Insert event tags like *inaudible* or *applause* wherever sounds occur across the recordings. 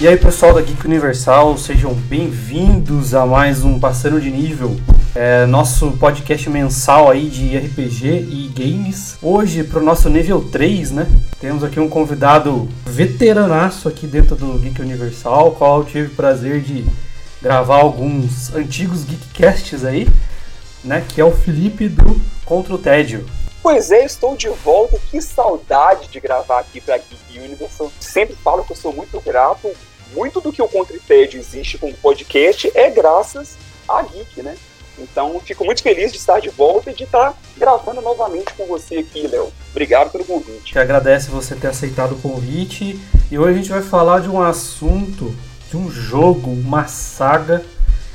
E aí pessoal da Geek Universal, sejam bem-vindos a mais um Passando de Nível, é, nosso podcast mensal aí de RPG e games. Hoje, para o nosso nível 3, né, temos aqui um convidado veteranaço aqui dentro do Geek Universal, qual eu tive o prazer de gravar alguns antigos Geekcasts aí, né, que é o Felipe do Contra o Tédio. Pois é, estou de volta. Que saudade de gravar aqui para Geek Universal. Sempre falo que eu sou muito grato muito do que o Contritédio existe como podcast é graças à Geek, né? Então, fico muito feliz de estar de volta e de estar gravando novamente com você aqui, Léo. Obrigado pelo convite. Que agradece você ter aceitado o convite. E hoje a gente vai falar de um assunto, de um jogo, uma saga.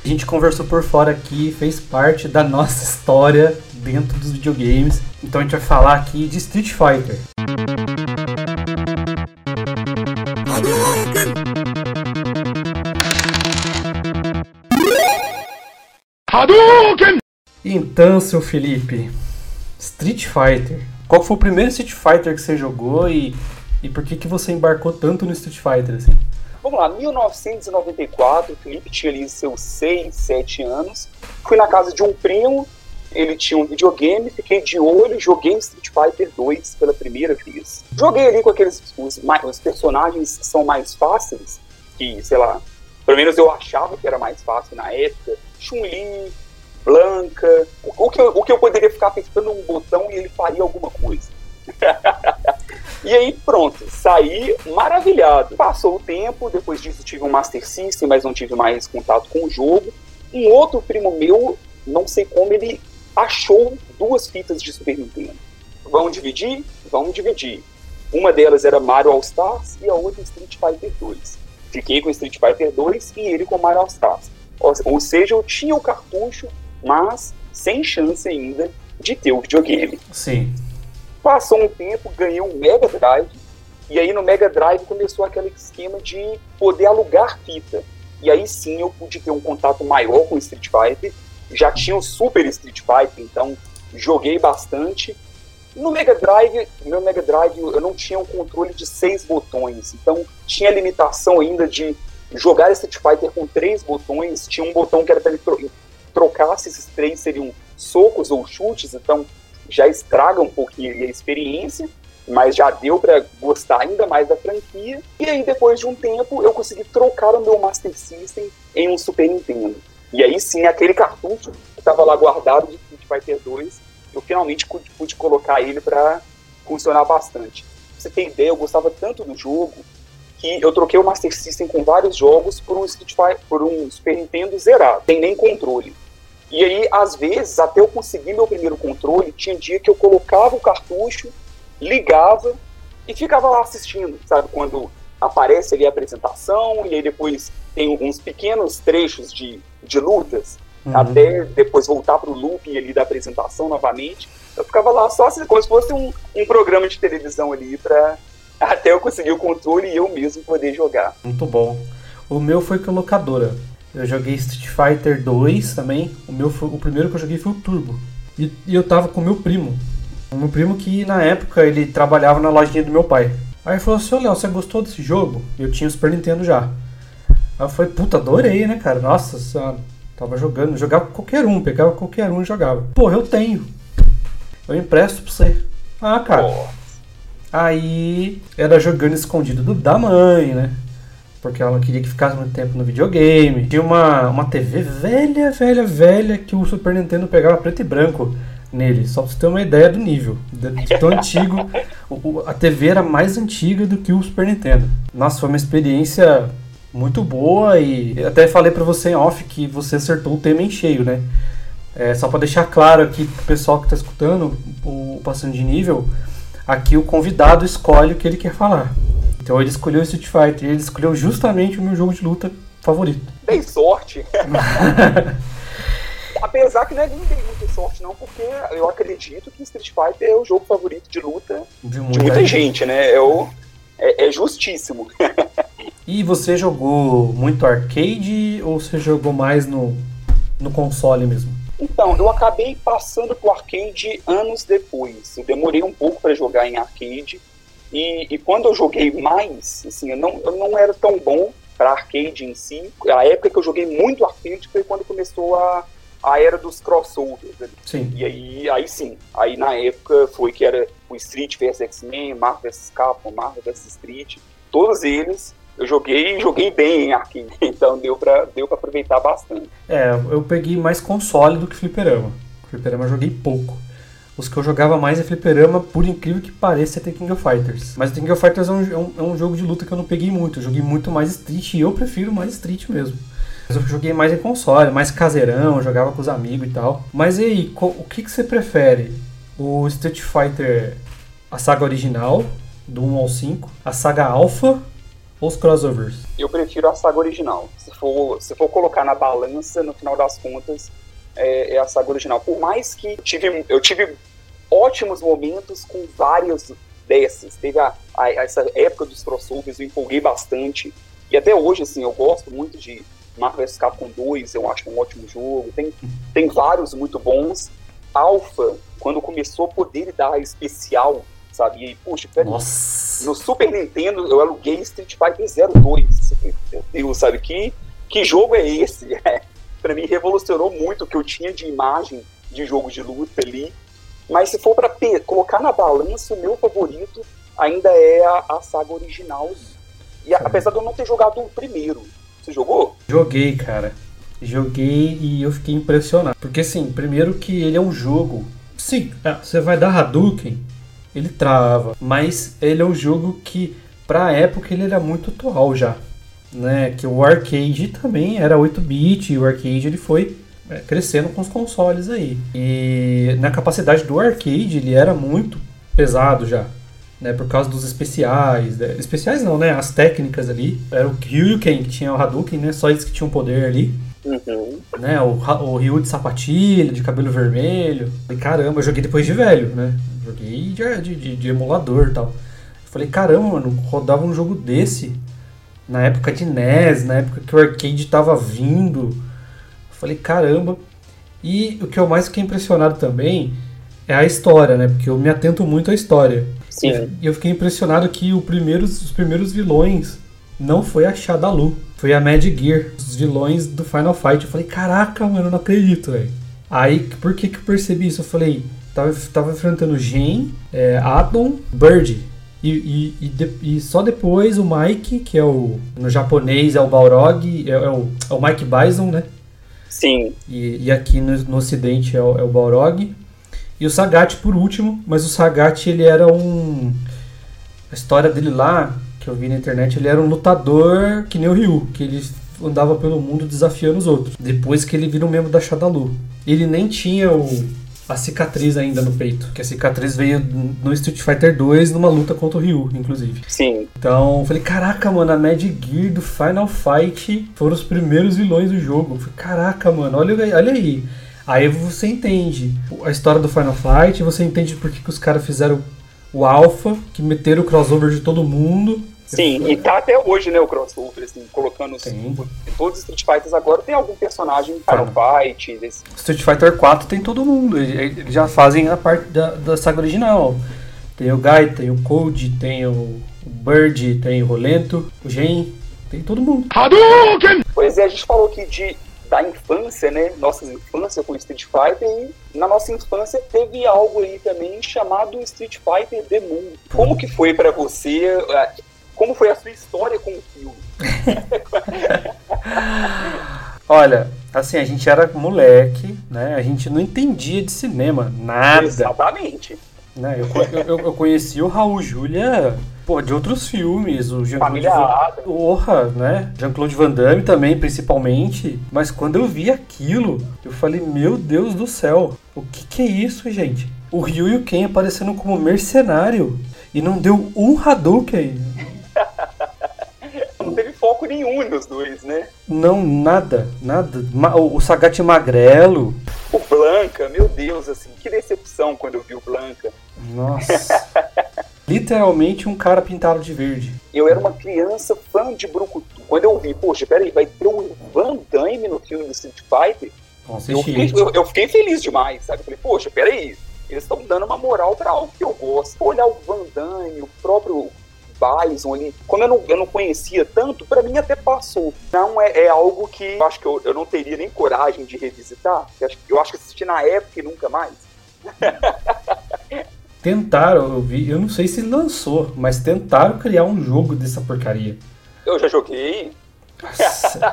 A gente conversou por fora aqui, fez parte da nossa história dentro dos videogames. Então a gente vai falar aqui de Street Fighter. Hadouken! Então, seu Felipe, Street Fighter. Qual foi o primeiro Street Fighter que você jogou e, e por que, que você embarcou tanto no Street Fighter assim? Vamos lá, 1994, o Felipe tinha ali seus 6, 7 anos. Fui na casa de um primo, ele tinha um videogame, fiquei de olho, joguei Street Fighter 2 pela primeira vez. Joguei ali com aqueles os, os personagens que são mais fáceis, que, sei lá, pelo menos eu achava que era mais fácil na época. Chun-Li, Blanca. O, que eu, o que eu poderia ficar apertando um botão e ele faria alguma coisa. *laughs* e aí, pronto, saí maravilhado. Passou o tempo, depois disso tive um Master System, mas não tive mais contato com o jogo. Um outro primo meu, não sei como, ele achou duas fitas de Super Nintendo. Vamos dividir? Vamos dividir. Uma delas era Mario All Stars e a outra Street Fighter 2. Fiquei com Street Fighter 2 e ele com Mario All Stars. Ou seja, eu tinha o cartucho, mas sem chance ainda de ter o videogame. Sim. Passou um tempo, ganhei um Mega Drive, e aí no Mega Drive começou aquele esquema de poder alugar fita. E aí sim eu pude ter um contato maior com o Street Fighter. Já tinha o Super Street Fighter, então joguei bastante. No Mega Drive, meu Mega Drive, eu não tinha um controle de seis botões, então tinha limitação ainda de jogar Street Fighter com três botões. Tinha um botão que era para ele tro trocar se esses três seriam socos ou chutes, então já estraga um pouquinho a experiência, mas já deu para gostar ainda mais da franquia. E aí, depois de um tempo, eu consegui trocar o meu Master System em um Super Nintendo. E aí sim, aquele cartucho que estava lá guardado de Street Fighter 2 eu finalmente pude, colocar ele para funcionar bastante. Pra você ter ideia, eu gostava tanto do jogo que eu troquei o Master System com vários jogos por um Street Fighter, por um Super Nintendo zerado, sem nem controle. E aí, às vezes, até eu conseguir meu primeiro controle, tinha dia que eu colocava o cartucho, ligava e ficava lá assistindo, sabe? Quando aparece ali a apresentação e aí depois tem uns pequenos trechos de, de lutas uhum. até depois voltar para o looping ali da apresentação novamente. Eu ficava lá só assim, como se fosse um, um programa de televisão ali para *laughs* até eu conseguir o controle e eu mesmo poder jogar. Muito bom. O meu foi com locadora. Eu joguei Street Fighter 2 também. O meu foi, o primeiro que eu joguei foi o Turbo. E, e eu tava com o meu primo. O meu primo que na época ele trabalhava na lojinha do meu pai. Aí ele falou assim: Ô Léo, você gostou desse jogo? Eu tinha o Super Nintendo já. Aí eu falei: Puta, adorei, né, cara? Nossa senhora. Tava jogando, jogava qualquer um, pegava qualquer um e jogava. Pô, eu tenho. Eu empresto pra você. Ah, cara. Oh. Aí era jogando escondido do, da mãe, né? Porque ela não queria que ficasse muito tempo no videogame. Tinha uma, uma TV velha, velha, velha que o Super Nintendo pegava preto e branco nele. Só pra você ter uma ideia do nível. De, de tão *laughs* antigo. O, a TV era mais antiga do que o Super Nintendo. Nossa, foi uma experiência muito boa e até falei para você em off que você acertou o tema em cheio, né? É, só para deixar claro aqui pro pessoal que está escutando o Passando de Nível, aqui o convidado escolhe o que ele quer falar. Então ele escolheu o Street Fighter, ele escolheu justamente o meu jogo de luta favorito. Dei sorte! *laughs* Apesar que não é nem dei muita sorte não, porque eu acredito que Street Fighter é o jogo favorito de luta de muita, de muita gente. gente, né? É, o, é, é justíssimo. *laughs* E você jogou muito arcade ou você jogou mais no, no console mesmo? Então, eu acabei passando pro arcade anos depois. Eu demorei um pouco para jogar em arcade. E, e, quando eu joguei mais, assim, eu não, eu não era tão bom para arcade em si. A época que eu joguei muito arcade foi quando começou a, a era dos crossovers. Ali. Sim. E aí, aí sim, aí na época foi que era o Street vs X-Men, Marvel vs Capcom, Marvel vs Street, todos eles eu joguei joguei bem em *laughs* então deu pra, deu aproveitar bastante. É, eu peguei mais console do que fliperama. Fliperama eu joguei pouco. Os que eu jogava mais é fliperama, por incrível que pareça, é The King of Fighters. Mas The King of Fighters é um, é um, é jogo de luta que eu não peguei muito. Eu joguei muito mais Street e eu prefiro mais Street mesmo. Mas eu joguei mais em console, mais caseirão, jogava com os amigos e tal. Mas e aí, o que, que você prefere? O Street Fighter, a saga original, do 1 ao 5, a saga Alpha ou os crossovers? Eu prefiro a saga original. Se for, se for colocar na balança, no final das contas, é, é a saga original. Por mais que tive, eu tive ótimos momentos com várias dessas. Teve a, a, essa época dos crossovers, eu empolguei bastante. E até hoje, assim, eu gosto muito de Marvel vs Capcom 2, eu acho um ótimo jogo. Tem, tem vários muito bons. Alpha, quando começou a poder dar especial, sabe? E, puxa, peraí, no Super Nintendo eu aluguei Street Fighter 02. Meu Deus, sabe? Que, que jogo é esse? *laughs* para mim revolucionou muito o que eu tinha de imagem de jogo de luta ali. Mas se for para colocar na balança, o meu favorito ainda é a, a saga original. E a, apesar de eu não ter jogado o primeiro. Você jogou? Joguei, cara. Joguei e eu fiquei impressionado. Porque, assim, primeiro que ele é um jogo. Sim, é, você vai dar Hadouken, ele trava. Mas ele é um jogo que, pra época, ele era muito atual já né? Que o arcade também era 8-bit, e o arcade ele foi é, crescendo com os consoles aí. E na capacidade do arcade ele era muito pesado já, né? Por causa dos especiais, né? especiais não, né? As técnicas ali. Era o Ryuken que tinha o Hadouken, né? Só eles que tinham poder ali. Uhum. Né, o, o Ryu de sapatilha, de cabelo vermelho. E caramba, eu joguei depois de velho, né? Joguei de, de, de, de emulador e tal. falei, caramba, mano, rodava um jogo desse na época de NES, na época que o arcade estava vindo. Eu falei, caramba. E o que eu mais fiquei impressionado também é a história, né? Porque eu me atento muito à história. Sim. E eu fiquei impressionado que primeiros, os primeiros vilões não foi a Shadalu, foi a Mad Gear, os vilões do Final Fight. Eu falei, caraca, mano, eu não acredito, velho. Aí, por que que eu percebi isso? Eu falei, tava, tava enfrentando Gen, é, Adam, Bird. E, e, e, de, e, só depois o Mike, que é o. No japonês é o Balrog, é, é, o, é o Mike Bison, né? Sim. E, e aqui no, no ocidente é o, é o Balrog. E o Sagat por último, mas o Sagat ele era um. A história dele lá, que eu vi na internet, ele era um lutador que nem o Ryu, que ele andava pelo mundo desafiando os outros. Depois que ele vira um membro da Shadalu. Ele nem tinha o a cicatriz ainda no peito. Que a cicatriz veio no Street Fighter 2 numa luta contra o Ryu, inclusive. Sim. Então, eu falei, caraca, mano, a Mad Gear do Final Fight foram os primeiros vilões do jogo. Eu falei, caraca, mano, olha, olha aí. Aí você entende a história do Final Fight, você entende por que, que os caras fizeram o Alpha, que meteram o crossover de todo mundo. Sim, *laughs* e tá até hoje, né, o crossover, assim, colocando os, todos os Street Fighters agora tem algum personagem Final Fight. Desse... Street Fighter 4 tem todo mundo, eles já fazem a parte da, da saga original. Tem o Guy, tem o Code, tem o Bird, tem o Rolento, o Gen, tem todo mundo. Hadouken! Pois é, a gente falou aqui de da infância, né? Nossa infância com Street Fighter e na nossa infância teve algo aí também chamado Street Fighter The Moon. Como que foi para você? Como foi a sua história com o filme? *laughs* Olha, assim, a gente era moleque, né? A gente não entendia de cinema, nada. Exatamente. Né? Eu, eu, eu conheci o Raul Júlia pô, de outros filmes, o Jean-Claude Van... Né? Jean-Claude Van Damme também, principalmente. Mas quando eu vi aquilo, eu falei, meu Deus do céu, o que, que é isso, gente? O Ryu e o Ken aparecendo como mercenário e não deu um Hadouken foco nenhum nos dois, né? Não, nada, nada. O, Sagat Magrelo. O Blanca, meu Deus, assim, que decepção quando eu vi o Blanca. Nossa. *laughs* Literalmente um cara pintado de verde. Eu era uma criança fã de Brucutu. Quando eu vi, poxa, peraí, vai ter o Van Damme no filme do Street Fighter? Nossa, eu, fiquei, eu, eu, fiquei, feliz demais, sabe? Eu falei, poxa, peraí, eles estão dando uma moral pra algo que eu gosto. Olhar o Van Damme, o próprio Bison ali, como eu não, eu não conhecia tanto, para mim até passou. Não é, é algo que eu acho que eu, eu não teria nem coragem de revisitar. Eu acho, eu acho que assisti na época e nunca mais. *laughs* tentaram, eu vi, eu não sei se lançou, mas tentaram criar um jogo dessa porcaria. Eu já joguei.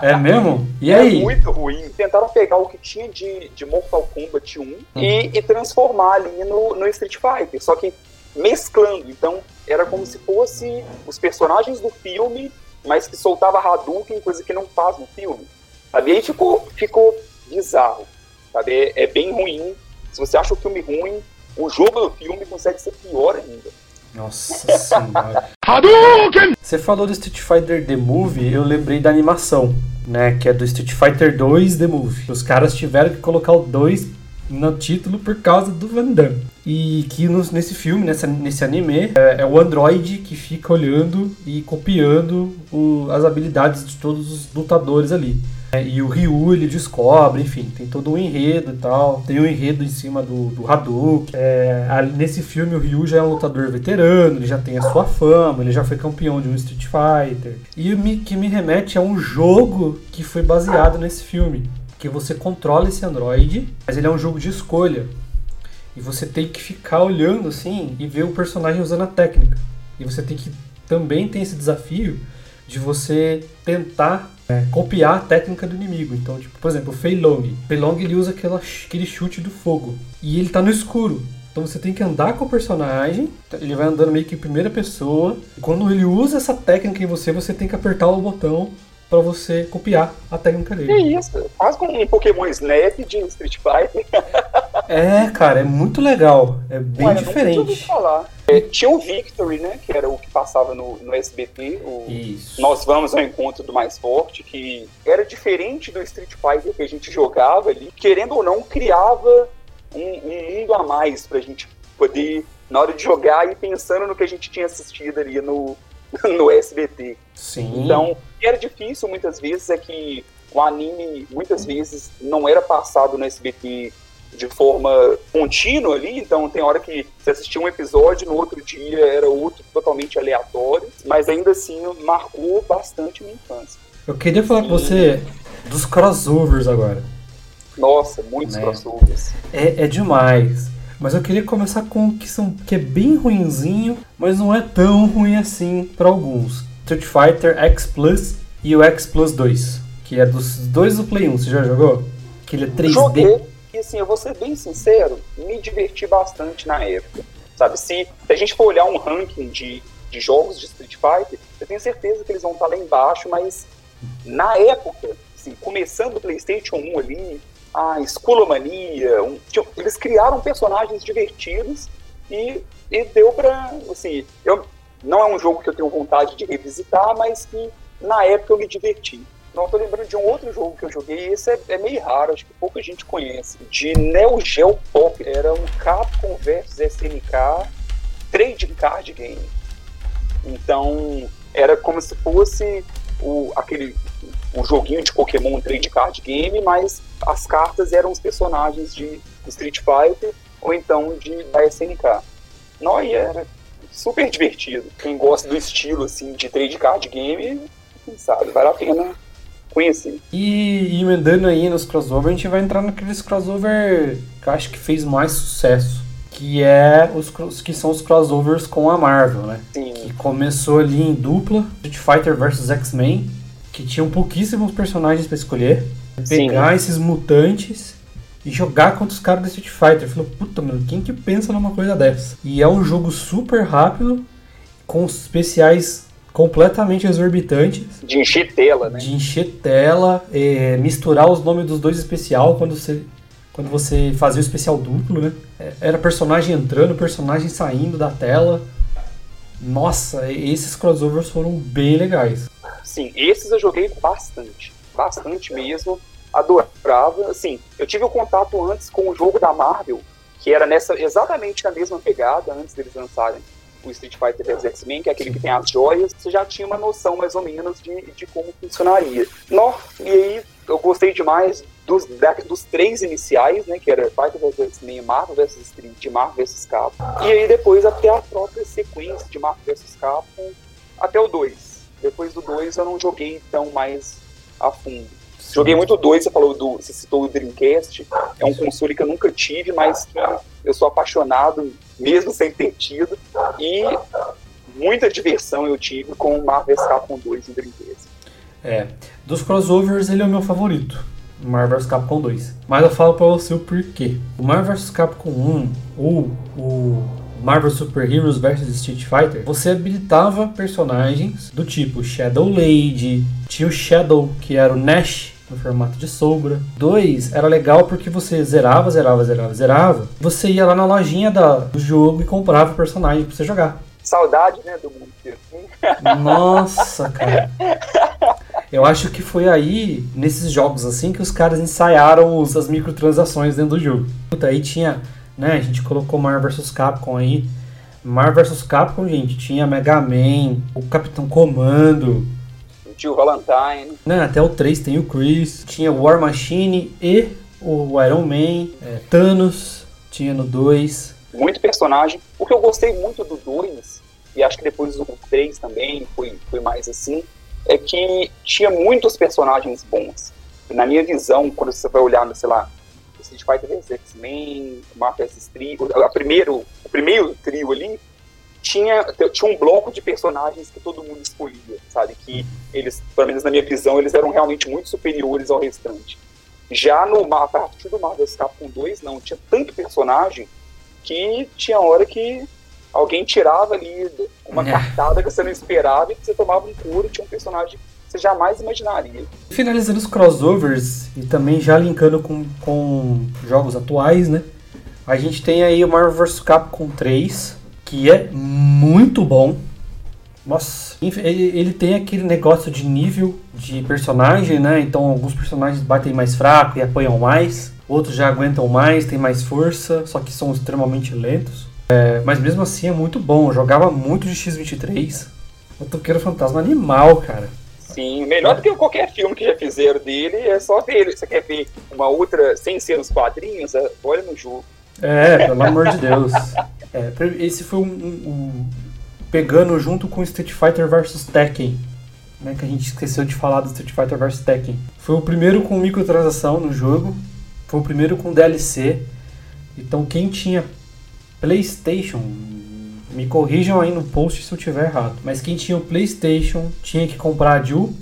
É mesmo? E é aí? Muito ruim. Tentaram pegar o que tinha de, de Mortal Kombat 1 uhum. e, e, transformar ali no, no Street Fighter, só que mesclando. Então, era como se fosse os personagens do filme, mas que soltava Hadouken, coisa que não faz no filme. Sabe? E aí ficou, ficou bizarro. Sabe? É, é bem ruim. Se você acha o filme ruim, o jogo do filme consegue ser pior ainda. Nossa *laughs* senhora. Hadouken! Você falou do Street Fighter The Movie, eu lembrei da animação, né? Que é do Street Fighter 2 The Movie. Os caras tiveram que colocar o 2 no título por causa do Van Damme. E que nos, nesse filme, nessa, nesse anime, é, é, o androide que fica olhando e copiando o, as habilidades de todos os lutadores ali. É, e o Ryu ele descobre, enfim, tem todo um enredo e tal. Tem um enredo em cima do, do Hadouken. É, nesse filme, o Ryu já é um lutador veterano, ele já tem a sua fama, ele já foi campeão de um Street Fighter. E que me remete a um jogo que foi baseado nesse filme. Que você controla esse androide, mas ele é um jogo de escolha. E você tem que ficar olhando assim e ver o personagem usando a técnica. E você tem que também tem esse desafio de você tentar é, copiar a técnica do inimigo. Então, tipo, por exemplo, o Fei Long. Fei Long ele usa aquela, aquele chute do fogo. E ele tá no escuro. Então você tem que andar com o personagem, ele vai andando meio que em primeira pessoa. Quando ele usa essa técnica em você, você tem que apertar o botão para você copiar a técnica dele. Que isso, quase como um Pokémon Snap de Street Fighter. *laughs* é, cara, é muito legal. É bem Olha, diferente. falar. É, tinha o Victory, né? Que era o que passava no, no SBT. O Isso. Nós vamos ao encontro do mais forte, que era diferente do Street Fighter que a gente jogava ali. Querendo ou não, criava um, um mundo a mais pra gente poder, na hora de jogar, ir pensando no que a gente tinha assistido ali no, *laughs* no SBT. Sim. Então, que era difícil muitas vezes é que o anime muitas vezes não era passado no SBT de forma contínua ali, então tem hora que você assistia um episódio, no outro dia era outro totalmente aleatório, mas ainda assim marcou bastante minha infância. Eu queria falar com você dos crossovers agora. Nossa, muitos né? crossovers. É, é demais. Mas eu queria começar com o que, são, que é bem ruinzinho, mas não é tão ruim assim para alguns. Street Fighter X Plus e o X Plus 2, que é dos dois do Play 1. Você já jogou? Que ele é 3D. Joguei, e assim, eu vou ser bem sincero, me diverti bastante na época. Sabe, se, se a gente for olhar um ranking de, de jogos de Street Fighter, eu tenho certeza que eles vão estar lá embaixo, mas na época, assim, começando o PlayStation 1 ali, a Esculomania, um, eles criaram personagens divertidos e, e deu pra, assim, eu, não é um jogo que eu tenho vontade de revisitar, mas que na época eu me diverti. Não estou lembrando de um outro jogo que eu joguei, esse é, é, meio raro, acho que pouca gente conhece. De Neo Geo Pop, era um Capcom vs SNK trade card game. Então, era como se fosse o, aquele o joguinho de Pokémon trade card game, mas as cartas eram os personagens de Street Fighter ou então de da SNK. Não, e era super divertido. Quem gosta do estilo assim de trade card game, quem sabe, vale a pena conheci. E emendando aí nos crossover, a gente vai entrar naqueles crossover que eu acho que fez mais sucesso. Que é os que são os crossovers com a Marvel, né? Sim. Que começou ali em dupla, Street Fighter vs X-Men, que tinham pouquíssimos personagens para escolher. Pegar Sim. esses mutantes e jogar contra os caras do Street Fighter. Falou, puta, mano, quem que pensa numa coisa dessa? E é um jogo super rápido, com especiais completamente exorbitantes. De encher tela, né? De encher tela, é, misturar os nomes dos dois especial quando você, quando você fazia o especial duplo, né? É, era personagem entrando, personagem saindo da tela. Nossa, esses crossovers foram bem legais. Sim, esses eu joguei bastante. Bastante mesmo. Adorava. Assim, eu tive o um contato antes com o jogo da Marvel, que era nessa exatamente na mesma pegada antes deles lançarem o Street Fighter vs X-Men, que é aquele que tem as joias, você já tinha uma noção mais ou menos de, de como funcionaria. No, e aí eu gostei demais dos, da, dos três iniciais, né, que era Fighter vs X-Men, Marvel vs Street, Marvel vs Capcom. E aí depois até a própria sequência de Marvel vs Capcom, até o 2. Depois do 2 eu não joguei tão mais a fundo. Joguei muito o 2, você falou do. Você citou o Dreamcast. É um console que eu nunca tive, mas que eu sou apaixonado, mesmo sem ter tido. E muita diversão eu tive com o Marvel's Capcom 2 em Dreamcast. É. Dos crossovers, ele é o meu favorito. Marvel vs Capcom 2. Mas eu falo pra você o porquê. O Marvel vs Capcom 1 ou o Marvel Super Heroes vs Street Fighter, você habilitava personagens do tipo Shadow Lady, tinha o Shadow, que era o Nash no formato de sombra. Dois, era legal porque você zerava, zerava, zerava, zerava. Você ia lá na lojinha da, do jogo e comprava o personagem pra você jogar. Saudade, né, do mundo Nossa, cara. Eu acho que foi aí, nesses jogos assim, que os caras ensaiaram os, as microtransações dentro do jogo. Puta, aí tinha, né, a gente colocou Marvel vs Capcom aí. Marvel vs Capcom, gente, tinha Mega Man, o Capitão Comando. O tio Valentine. Né, até o 3 tem o Chris. Tinha o War Machine e o Iron Man. É, Thanos tinha no 2. Muito personagem. O que eu gostei muito do 2, e acho que depois do 3 também foi, foi mais assim, é que tinha muitos personagens bons. Na minha visão, quando você vai olhar, sei lá, Street Fighter vs X-Men, Marvel vs Trio, a primeiro, o primeiro trio ali, tinha, tinha um bloco de personagens que todo mundo escolhia, sabe? Que eles, pelo menos na minha visão, eles eram realmente muito superiores ao restante. Já no a partir do Marvel Capcom 2, não, tinha tanto personagem que tinha hora que alguém tirava ali uma é. cartada que você não esperava e que você tomava um couro e tinha um personagem você jamais imaginaria. Finalizando os crossovers e também já linkando com, com jogos atuais, né? A gente tem aí o Marvel vs Capcom 3, que é muito bom. Nossa, ele, tem aquele negócio de nível de personagem, né? Então alguns personagens batem mais fraco e apanham mais, outros já aguentam mais, têm mais força, só que são extremamente lentos. É, mas mesmo assim é muito bom. Eu jogava muito de X-23. O Toqueiro Fantasma animal, cara. Sim, melhor do que qualquer filme que já fizeram dele, é só ver ele. Você quer ver uma outra sem ser nos quadrinhos? É, olha no jogo. É, pelo amor de Deus. É, esse foi um, um, um, Pegando junto com Street Fighter vs Tekken. Né, que a gente esqueceu de falar do Street Fighter vs Tekken. Foi o primeiro com microtransação no jogo. Foi o primeiro com DLC. Então quem tinha PlayStation, me corrijam aí no post se eu tiver errado, mas quem tinha o PlayStation tinha que comprar a Jill.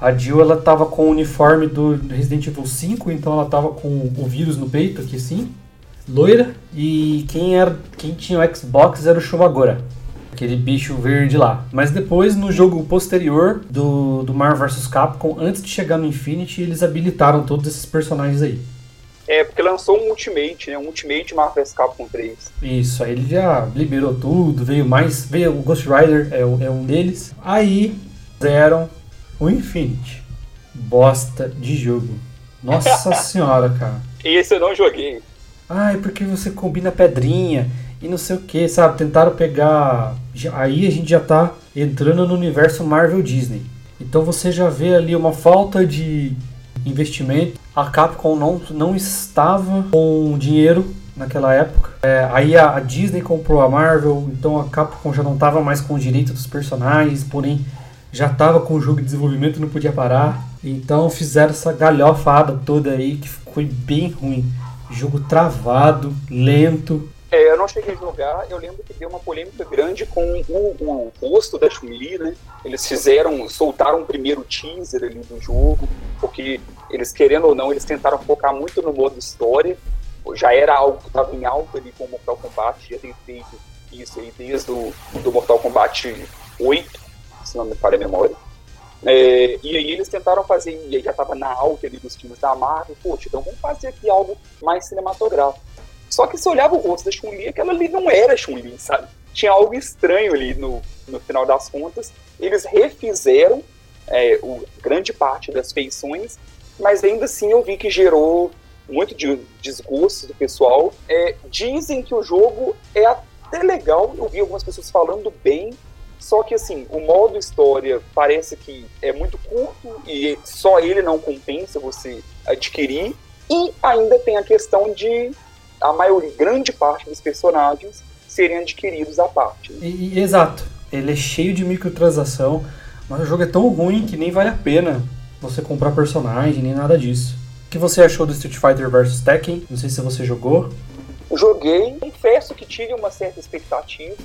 A Jill ela tava com o uniforme do Resident Evil 5, então ela tava com o vírus no peito aqui assim, loira. E quem era, quem tinha o Xbox era o Shobagora, aquele bicho verde lá. Mas depois no jogo posterior do, do Marvel vs Capcom, antes de chegar no Infinity, eles habilitaram todos esses personagens aí. É, porque lançou um Ultimate, né? Um Ultimate Marvel vs Capcom 3. Isso, aí ele já liberou tudo, veio mais. Veio o Ghost Rider, é, é um deles. Aí fizeram o Infinity. Bosta de jogo. Nossa *laughs* senhora, cara. Esse eu não joguei. Ah, é porque você combina pedrinha e não sei o que, sabe? Tentaram pegar. Aí a gente já tá entrando no universo Marvel Disney. Então você já vê ali uma falta de investimento. A Capcom não, não estava com dinheiro naquela época. É, aí a, a, Disney comprou a Marvel, então a Capcom já não estava mais com o direito dos personagens, porém já estava com o jogo de desenvolvimento e não podia parar. Então fizeram essa galhofada toda aí que foi bem ruim. Jogo travado, lento, é, eu não cheguei a jogar, eu lembro que deu uma polêmica grande com o, o rosto da Chun-Li, né? Eles fizeram, soltaram o primeiro teaser ali do jogo, porque eles, querendo ou não, eles tentaram focar muito no modo história, já era algo que estava em alta ali com o Mortal Kombat, já tem feito isso aí desde o do Mortal Kombat 8, se não me falha a memória. É, e aí eles tentaram fazer, e aí já estava na alta ali dos times da Marvel, poxa, então vamos fazer aqui algo mais cinematográfico. Só que se olhava o rosto da Chun-Li, aquela ali não era Chun-Li, sabe? Tinha algo estranho ali no, no final das contas. Eles refizeram é, o, grande parte das feições, mas ainda assim eu vi que gerou muito de desgosto do pessoal. É, dizem que o jogo é até legal, eu vi algumas pessoas falando bem, só que assim, o modo história parece que é muito curto e só ele não compensa você adquirir. E ainda tem a questão de a maioria, grande parte dos personagens serem adquiridos à parte. E, exato. ele é cheio de microtransação, mas o jogo é tão ruim que nem vale a pena você comprar personagem, nem nada disso. O que você achou do Street Fighter vs Tekken? Não sei se você jogou. Joguei, confesso que tive uma certa expectativa,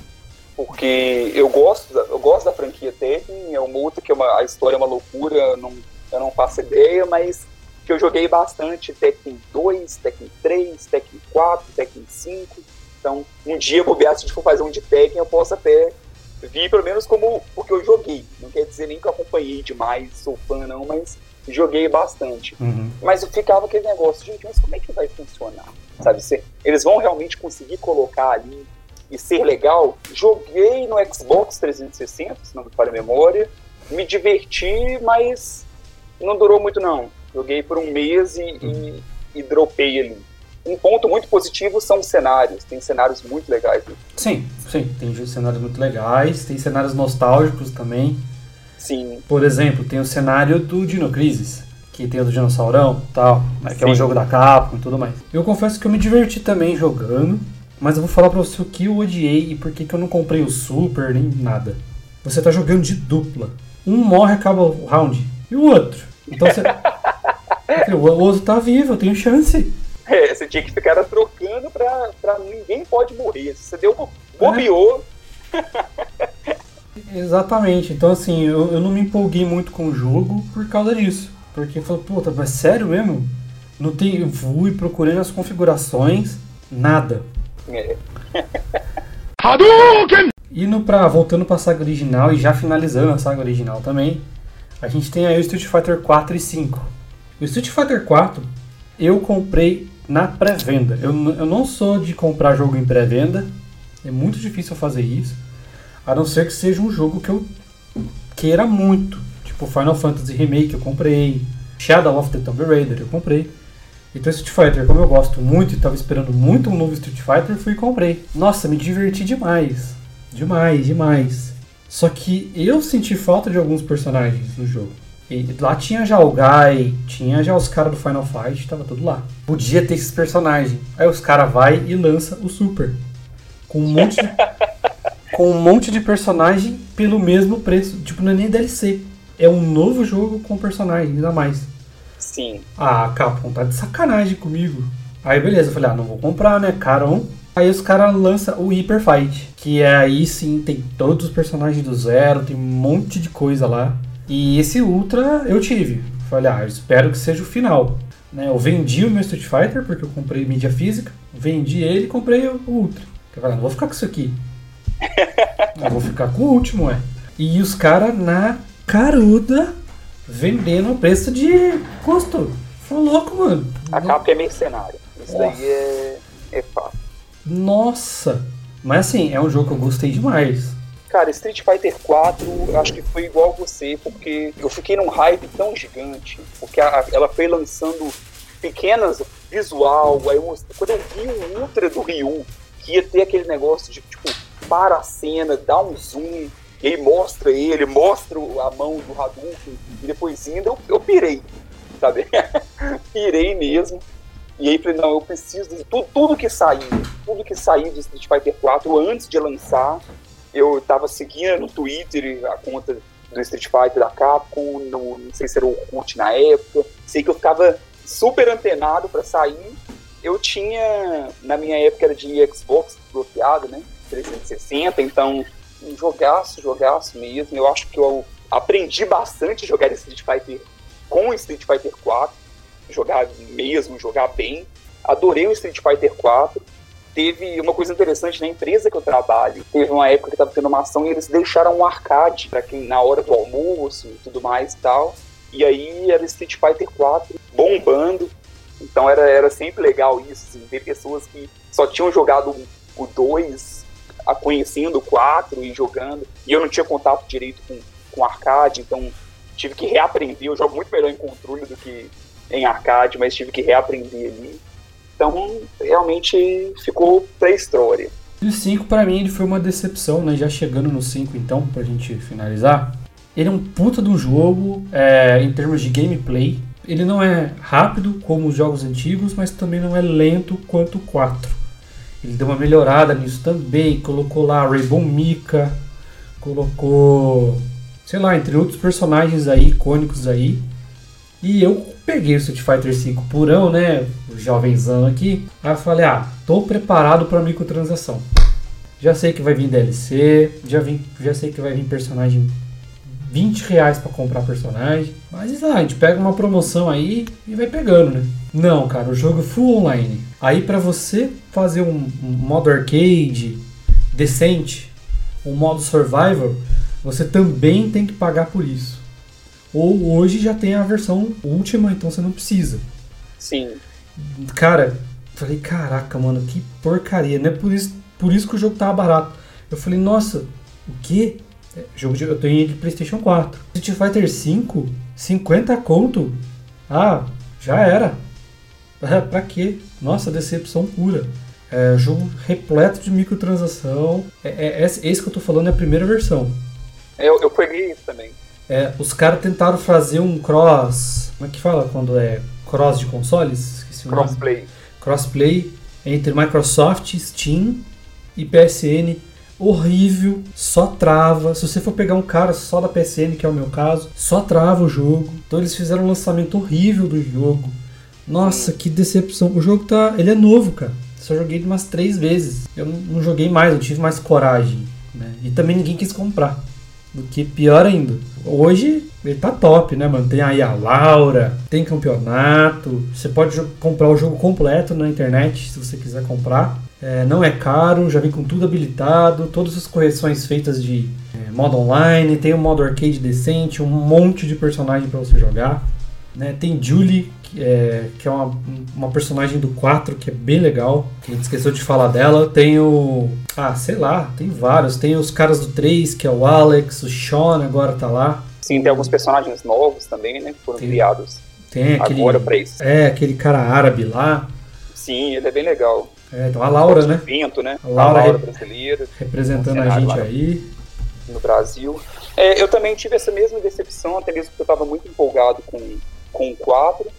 porque eu gosto da, eu gosto da franquia Tekken, é uma outra que é uma, a história é uma loucura, eu não, eu não faço ideia, mas que eu joguei bastante Tekken 2, Tekken 3, Tekken 4, Tekken 5. Então, um dia, bobear, se a gente for fazer um de Tekken, eu posso até vir, pelo menos como porque eu joguei. Não quer dizer nem que eu acompanhei demais, sou fã não, mas joguei bastante. Uhum. Mas eu ficava aquele negócio, gente, mas como é que vai funcionar? Sabe, se eles vão realmente conseguir colocar ali e ser legal? Joguei no Xbox 360, se não me falha a memória, me diverti, mas não durou muito não. Joguei por um mês e, e, e dropei ali. Um ponto muito positivo são os cenários. Tem cenários muito legais. Ali. Sim, sim, tem cenários muito legais, tem cenários nostálgicos também. Sim. Por exemplo, tem o cenário do Dino Crisis, que tem o do dinossaurão tal, né, que é um jogo da Capcom e tudo mais. Eu confesso que eu me diverti também jogando, mas eu vou falar pra você o que eu odiei e por que, que eu não comprei o Super nem nada. Você tá jogando de dupla. Um morre acaba o round, e o outro. Então você. *laughs* o outro tá vivo, eu tenho chance. É, você tinha que ficar trocando pra, pra ninguém pode morrer. Se você deu bobeou, *laughs* Exatamente. Então, assim, eu, eu não me empolguei muito com o jogo por causa disso. Porque eu falei, puta, mas sério mesmo? Não tem. Eu fui procurando as configurações, nada. é, *laughs* Indo pra. voltando pra saga original e já finalizando a saga original também, a gente tem aí o Street Fighter 4 e 5. O Street Fighter 4 eu comprei na pré-venda. Eu, eu não sou de comprar jogo em pré-venda, é muito difícil fazer isso, a não ser que seja um jogo que eu queira muito. Tipo Final Fantasy Remake eu comprei, Shadow of the Tomb Raider eu comprei. Então Street Fighter, como eu gosto muito e estava esperando muito um novo Street Fighter, fui e comprei. Nossa, me diverti demais. Demais, demais. Só que eu senti falta de alguns personagens no jogo. E lá tinha já o Guy, tinha já os caras do Final Fight, tava tudo lá. Podia ter esses personagens. Aí os caras vai e lança o Super. Com um monte de, *laughs* com um monte de personagem pelo mesmo preço. Tipo, não é nem DLC. É um novo jogo com personagens a mais. sim. Ah, Capcom tá de sacanagem comigo. Aí beleza, eu falei, ah, não vou comprar, né? Carão. Aí os caras lançam o Hyper Fight, que é aí sim, tem todos os personagens do zero, tem um monte de coisa lá. E esse Ultra eu tive. Falei, ah, espero que seja o final. Né? Eu vendi o meu Street Fighter, porque eu comprei mídia física, vendi ele e comprei o Ultra. Eu falei, ah, não vou ficar com isso aqui. *laughs* eu vou ficar com o último, é. E os caras na caruda vendendo a preço de custo. Falou louco, mano. A capa é mercenária. Isso Nossa. daí é, é fato. Nossa! Mas assim, é um jogo que eu gostei demais. Cara, Street Fighter 4, eu acho que foi igual você, porque eu fiquei num hype tão gigante, porque a- ela foi lançando pequenas visual, aí eu, quando eu vi o Ultra do Ryu, que ia ter aquele negócio de, tipo, para a cena, dá um zoom, e aí mostra ele, mostra a mão do Hadouken, e depois indo, eu, eu pirei, sabe? *laughs* pirei mesmo. E aí falei, não, eu preciso de tudo, tudo que sair, tudo que sair de Street Fighter 4 antes de lançar, eu tava seguindo no Twitter a conta do Street Fighter da Capcom, no, não sei se era o Orkut na época, sei que eu ficava super antenado para sair. Eu tinha, na minha época era de Xbox bloqueado, né, 360, então um jogaço, jogaço mesmo. Eu acho que eu aprendi bastante a jogar Street Fighter com Street Fighter 4, jogar mesmo, jogar bem. Adorei o Street Fighter 4 teve uma coisa interessante na empresa que eu trabalho. Teve uma época que estava tendo uma ação e eles deixaram um arcade para quem na hora do almoço e tudo mais e tal. E aí era Street Fighter 4 bombando. Então era, era sempre legal isso, assim, ver pessoas que só tinham jogado o 2, a- conhecendo o 4 e jogando. E eu não tinha contato direito com, com arcade, então tive que reaprender. Eu jogo muito melhor em controle do que em arcade, mas tive que reaprender ali. Então, realmente ficou pra história. E o 5 pra mim ele foi uma decepção, né? Já chegando no 5 então, pra gente finalizar. Ele é um puta de um jogo é, em termos de gameplay. Ele não é rápido como os jogos antigos, mas também não é lento quanto o 4. Ele deu uma melhorada nisso também, colocou lá Rainbow Mika, colocou, sei lá, entre outros personagens aí, icônicos aí. E eu peguei o Street Fighter V purão, né? Jovenzão aqui. Aí eu falei, ah, tô preparado pra microtransação. Já sei que vai vir DLC, já, vim, já sei que vai vir personagem 20 reais pra comprar personagem. Mas ah, a gente pega uma promoção aí e vai pegando, né? Não, cara, o jogo é full online. Aí pra você fazer um, um modo arcade decente, um modo survival, você também tem que pagar por isso. Ou hoje já tem a versão última, então você não precisa. Sim. Cara, falei, caraca, mano, que porcaria. Não é por isso, por isso que o jogo tava barato. Eu falei, nossa, o quê? É, jogo de, eu tenho de Playstation 4. Street Fighter 5, 50 conto? Ah, já era. *laughs* pra quê? Nossa, decepção pura. É, jogo repleto de microtransação. É, é, esse que eu tô falando é a primeira versão. Eu, eu peguei isso também. É, os caras tentaram fazer um cross. Como é que fala quando é cross de consoles? Esqueci Crossplay. Crossplay entre Microsoft, Steam e PSN. Horrível, só trava. Se você for pegar um cara só da PSN, que é o meu caso, só trava o jogo. Então eles fizeram um lançamento horrível do jogo. Nossa, que decepção. O jogo tá. Ele é novo, cara. Só joguei umas três vezes. Eu não joguei mais, não tive mais coragem. Né? E também ninguém quis comprar. Do que pior ainda. Hoje ele tá top, né, mano? Tem aí a Laura, tem campeonato. Você pode comprar o jogo completo na internet se você quiser comprar. É, não é caro, já vem com tudo habilitado, todas as correções feitas de é, modo online, tem um modo arcade decente, um monte de personagem para você jogar. Né? Tem Julie, que é, que é uma, uma personagem do 4 que é bem legal. A gente esqueceu de falar dela. Tem o. Ah, sei lá, tem vários. Tem os caras do 3, que é o Alex, o Sean agora tá lá. Sim, tem alguns personagens novos também, né? Que foram tem, criados tem aquele, agora pra isso. É, aquele cara árabe lá. Sim, ele é bem legal. É, então a Laura, né? Vento, né? A Laura, a Laura brasileira. Representando a gente aí. No Brasil. É, eu também tive essa mesma decepção, até mesmo porque eu estava muito empolgado com, com o quadro.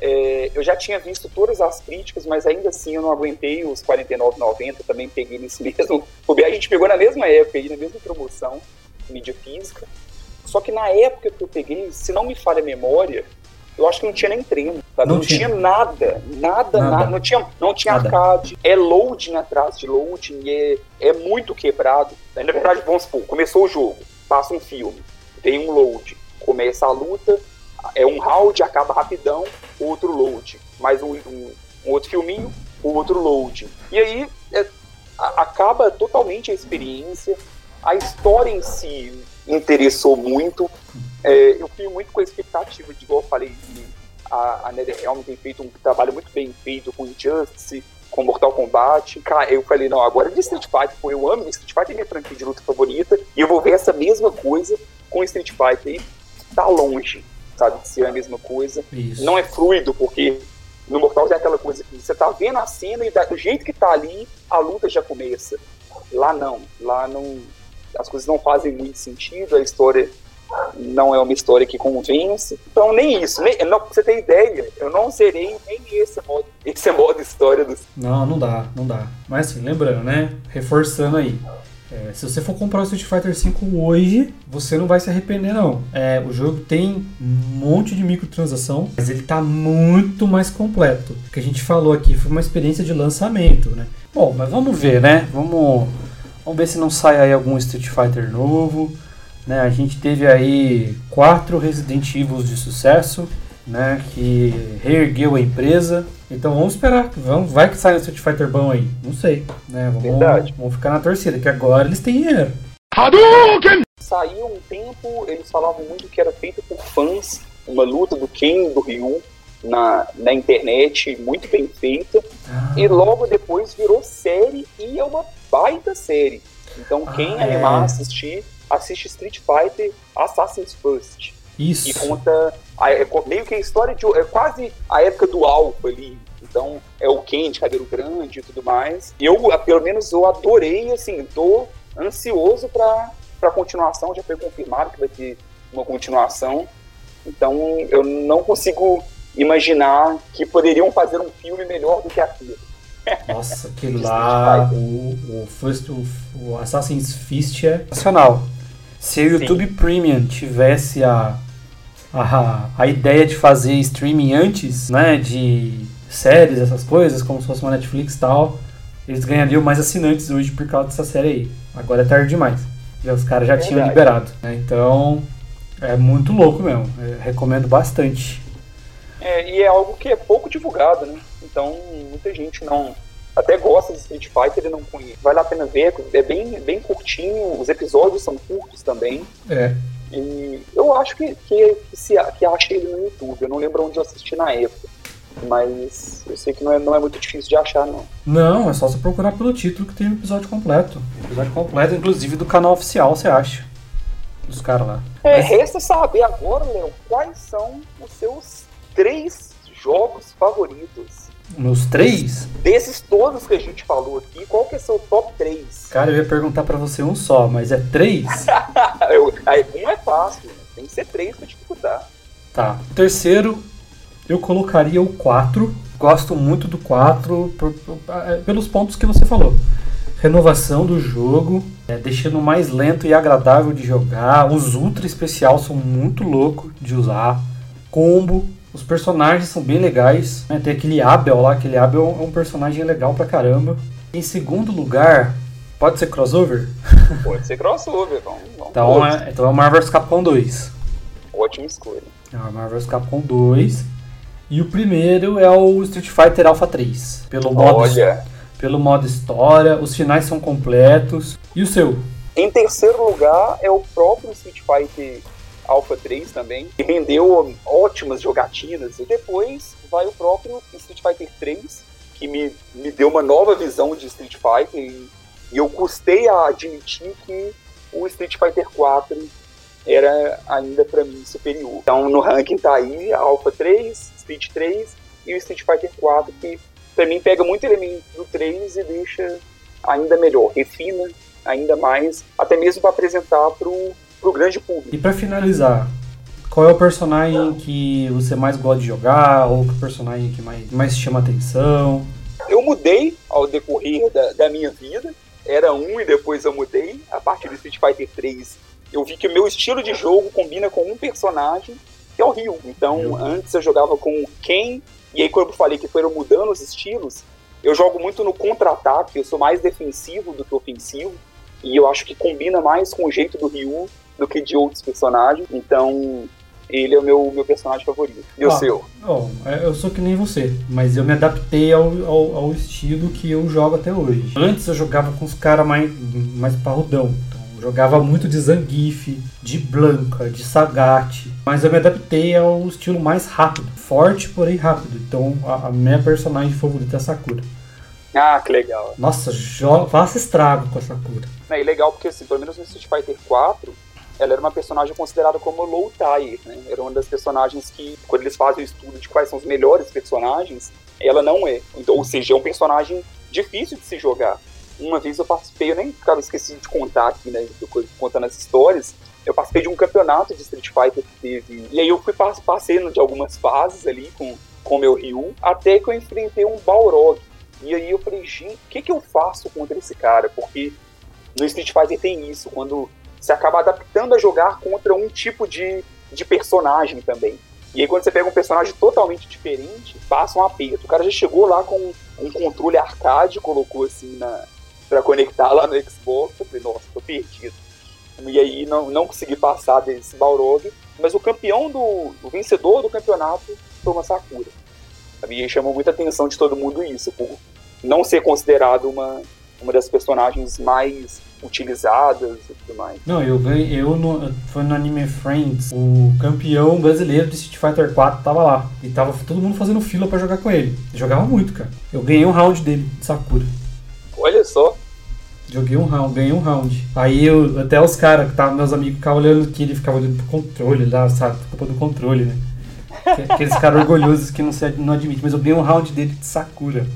É, eu já tinha visto todas as críticas, mas ainda assim eu não aguentei os 49,90, também peguei nesse *laughs* mesmo. A gente pegou na mesma época, aí, na mesma promoção, mídia física. Só que na época que eu peguei, se não me falha a memória, eu acho que não tinha nem treino, Não, não tinha. tinha. nada, nada, nada, nada. Não tinha, não tinha nada. arcade. É loading atrás de loading, é, é muito quebrado. Na verdade, vamos supor, começou o jogo, passa um filme, tem um load, começa a luta, é um round, acaba rapidão, outro load. Mais um, um, um outro filminho, outro load. E aí é, acaba totalmente a experiência. A história em si interessou muito. É, eu fui muito com a expectativa de, igual eu falei, a, a NetherRealm tem feito um trabalho muito bem feito com Injustice, com Mortal Kombat. Cara, eu falei, não, agora de Street Fighter, pô, eu amo Street Fighter, é minha franquia de luta favorita, e eu vou ver essa mesma coisa com Street Fighter. E tá longe, sabe, de ser a mesma coisa. Isso. Não é fluido, porque no Mortal é aquela coisa que você tá vendo a cena e do jeito que tá ali, a luta já começa. Lá não, lá não. As coisas não fazem muito sentido, a história não é uma história que convence. Então, nem isso. Nem, não, pra você ter ideia, eu não zerei nem esse modo, esse modo história do. Não, não dá, não dá. Mas assim, lembrando, né? Reforçando aí. É, se você for comprar o Street Fighter V hoje, você não vai se arrepender, não. É, o jogo tem um monte de microtransação, mas ele tá muito mais completo. O que a gente falou aqui foi uma experiência de lançamento, né? Bom, mas vamos ver, né? Vamos, vamos ver se não sai aí algum Street Fighter novo. Né? A gente teve aí quatro Resident Evil de sucesso, né? Que reergueu a empresa. Então vamos esperar. Vamos, vai que sai um Street Fighter bom aí. Não sei. Né? Vamos, Verdade. Vamos ficar na torcida, que agora eles têm dinheiro. Hadouken! Saiu um tempo, eles falavam muito que era feito por fãs, uma luta do Ken e do Ryu na, na internet, muito bem feita. Ah. E logo depois virou série e é uma baita série. Então quem ah, animar é. assistir, assiste Street Fighter Assassin's First. Isso. E conta a, é, meio que a história de. É quase a época do Alpha ali. Então, é o Ken de cabelo grande e tudo mais. Eu, pelo menos, eu adorei, assim, tô ansioso pra, pra continuação. Já foi confirmado que vai ter uma continuação. Então, eu não consigo imaginar que poderiam fazer um filme melhor do que aquilo. Nossa, aquele *laughs* lá, o, o, first, o, o Assassin's Fist é nacional. Se o YouTube Sim. Premium tivesse a, a, a ideia de fazer streaming antes, né, de séries, essas coisas, como se fosse uma Netflix e tal, eles ganhariam mais assinantes hoje por causa dessa série aí. Agora é tarde demais. Já, os caras já Verdade. tinham liberado. Né? Então, é muito louco mesmo. Eu recomendo bastante. É, e é algo que é pouco divulgado, né? Então, muita gente não. Até gosta de Street Fighter e não conhece. Vale a pena ver, é bem, bem curtinho, os episódios são curtos também. É. E eu acho que, que, que, se, que achei ele no YouTube. Eu não lembro onde eu assisti na época. Mas eu sei que não é, não é muito difícil de achar, não. Não, é só você procurar pelo título que tem o episódio completo. O episódio completo, inclusive, do canal oficial, você acha. Dos caras lá. É, Mas... resta saber agora, Léo, quais são os seus três jogos favoritos. Meus três? Desses todos que a gente falou aqui, qual que é seu top 3? Cara, eu ia perguntar para você um só, mas é três? *laughs* um é fácil, tem que ser três pra dificultar. Tá. O terceiro eu colocaria o 4. Gosto muito do 4 por, por, é, pelos pontos que você falou. Renovação do jogo, é, deixando mais lento e agradável de jogar. Os ultra especial são muito loucos de usar. Combo, os personagens são bem legais. Né? Tem aquele Abel lá, aquele Abel é um personagem legal pra caramba. Em segundo lugar, pode ser crossover? *laughs* Pode ser crossover, vamos, vamos então, é, então é o Marvel vs Capcom 2. Ótima escolha. É o Marvel vs Capcom 2. E o primeiro é o Street Fighter Alpha 3. Pelo modo, Olha. pelo modo história, os finais são completos. E o seu? Em terceiro lugar é o próprio Street Fighter Alpha 3 também, que rendeu ótimas jogatinas. E depois vai o próprio Street Fighter 3, que me, me deu uma nova visão de Street Fighter. E, e eu custei a admitir que o Street Fighter 4 era ainda para mim superior. Então no ranking tá aí a Alpha 3, Street 3 e o Street Fighter 4, que para mim pega muito elemento do 3 e deixa ainda melhor, refina ainda mais, até mesmo para apresentar pro, pro grande público. E para finalizar, qual é o personagem que você mais gosta de jogar, ou o personagem que mais, mais chama atenção? Eu mudei ao decorrer da, da minha vida, era um e depois eu mudei, a partir do Street Fighter 3 eu vi que o meu estilo de jogo combina com um personagem que é o Ryu. Então, antes eu jogava com o Ken, e aí quando eu falei que foram mudando os estilos, eu jogo muito no contra-ataque, eu sou mais defensivo do que ofensivo, e eu acho que combina mais com o jeito do Ryu do que de outros personagens. Então, ele é o meu, meu personagem favorito. E ah, o seu? É, eu sou que nem você, mas eu me adaptei ao, ao, ao, estilo que eu jogo até hoje. Antes eu jogava com os caras mais, mais parrudão. Jogava muito de Zangief, de Blanca, de Sagat, mas eu me adaptei ao estilo mais rápido, forte, porém rápido. Então a, a minha personagem favorita é a Sakura. Ah, que legal. Nossa, faça estrago com a Sakura. É legal porque, assim, pelo menos no Street Fighter 4, ela era uma personagem considerada como low tier, né? Era uma das personagens que, quando eles fazem o estudo de quais são os melhores personagens, ela não é. Então, ou seja, é um personagem difícil de se jogar uma vez eu participei, eu nem cara, esqueci de contar aqui, né? Contando as histórias. Eu participei de um campeonato de Street Fighter que teve. E aí eu fui passando de algumas fases ali com o meu Ryu, até que eu enfrentei um Balrog. E aí eu falei, gente, o que, que eu faço contra esse cara? Porque no Street Fighter tem isso, quando você acaba adaptando a jogar contra um tipo de, de personagem também. E aí quando você pega um personagem totalmente diferente, passa um aperto. O cara já chegou lá com um controle arcade, colocou assim na, para conectar lá no Xbox. Eu falei, nossa, tô perdido. E aí não, não consegui passar desse Balrog. Mas o campeão do. o vencedor do campeonato foi uma Sakura. E chamou muita atenção de todo mundo isso, por não ser considerado uma, uma das personagens mais utilizadas e tudo mais. Não, eu ganhei, eu no, foi no Anime Friends, o campeão brasileiro de Street Fighter 4 tava lá. E tava todo mundo fazendo fila para jogar com ele. Jogava muito, cara. Eu ganhei um round dele, de Sakura. Olha só. Joguei um round, ganhei um round. Aí eu, até os caras que estavam, meus amigos, ficavam olhando que ele ficava olhando pro controle lá, sabe? Culpa do controle, né? Aqueles caras orgulhosos que não, se, não admitem. Mas eu ganhei um round dele de Sakura.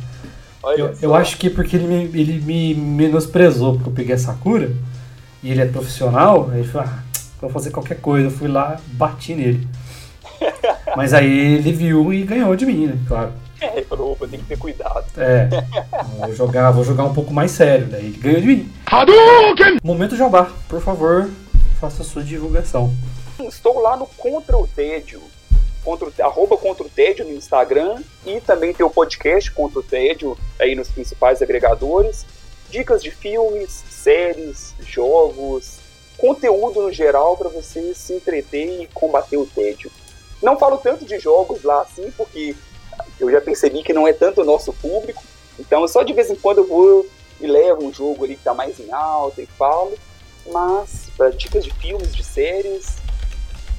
Eu, eu, acho que é porque ele me, ele me menosprezou, porque eu peguei a Sakura e ele é profissional, aí ele falou, ah, vou fazer qualquer coisa. Eu fui lá, bati nele. *laughs* Mas aí ele viu e ganhou de mim, né? Claro. É, ele falou, opa, tem que ter cuidado. É. Vou jogar, vou jogar um pouco mais sério. Daí ele ganhou de mim. Hadouken! Momento Jabá, por favor. faça a sua divulgação. Estou lá no Contra o Tédio, contra, arroba Contra o Tédio no Instagram e também tem o podcast Contra o Tédio aí nos principais agregadores. Dicas de filmes, séries, jogos, conteúdo no geral para você se entreter e combater o tédio. Não falo tanto de jogos lá assim, porque eu já percebi que não é tanto o nosso público, então só de vez em quando eu vou e levo um jogo ali que tá mais em alta e falo, mas para dicas de filmes, de séries,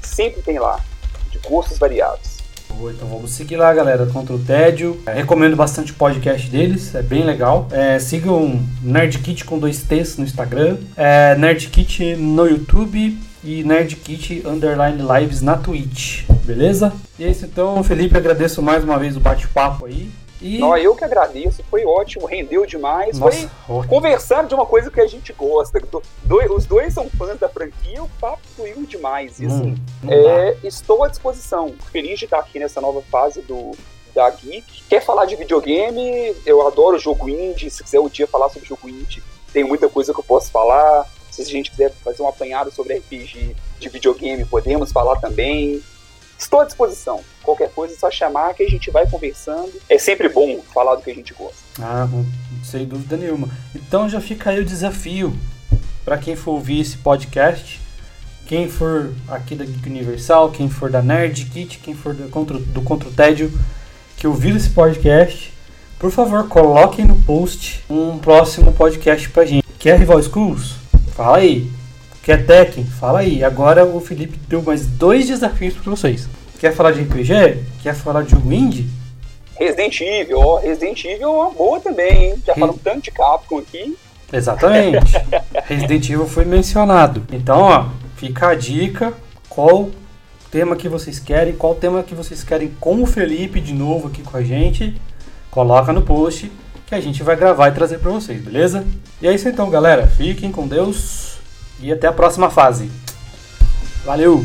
sempre tem lá, de gostos variados. Então vamos seguir lá, galera, contra o tédio. É, recomendo bastante o podcast deles, é bem legal. É, sigam Nerdkit com dois T's no Instagram, é, Nerdkit no YouTube e Nerdkit Underline Lives na Twitch, beleza? E é isso então, Felipe, agradeço mais uma vez o bate-papo aí. E... Não, eu que agradeço, foi ótimo, rendeu demais. Nossa, foi ótimo. conversar de uma coisa que a gente gosta. Do, do, os dois são fãs da franquia, o papo fluiu demais. Assim, hum, é, estou à disposição. Feliz de estar aqui nessa nova fase do, da Geek. Quer falar de videogame? Eu adoro jogo indie. Se quiser um dia falar sobre jogo indie, tem muita coisa que eu posso falar. Se a gente quiser fazer um apanhado sobre RPG de videogame, podemos falar também. Estou à disposição. Qualquer coisa é só chamar que a gente vai conversando. É sempre bom falar do que a gente gosta. Ah, sem dúvida nenhuma. Então já fica aí o desafio para quem for ouvir esse podcast. Quem for aqui da Geek Universal, quem for da Nerd Kit, quem for do Contra, do Contra o Tédio, que ouvir esse podcast, por favor, coloquem no post um próximo podcast pra gente. Quer Rival Schools? Fala aí. Quer Tekken? Fala aí. Agora o Felipe deu mais dois desafios para vocês. Quer falar de RPG? Quer falar de indie? Resident Evil, ó. Resident Evil é uma boa também, hein? Já Re... falamos tanto de Capcom aqui. Exatamente. *laughs* Resident Evil foi mencionado. Então, ó, fica a dica. Qual tema que vocês querem? Qual tema que vocês querem com o Felipe de novo aqui com a gente? Coloca no post que a gente vai gravar e trazer para vocês, beleza? E é isso então, galera. Fiquem com Deus e até a próxima fase. Valeu!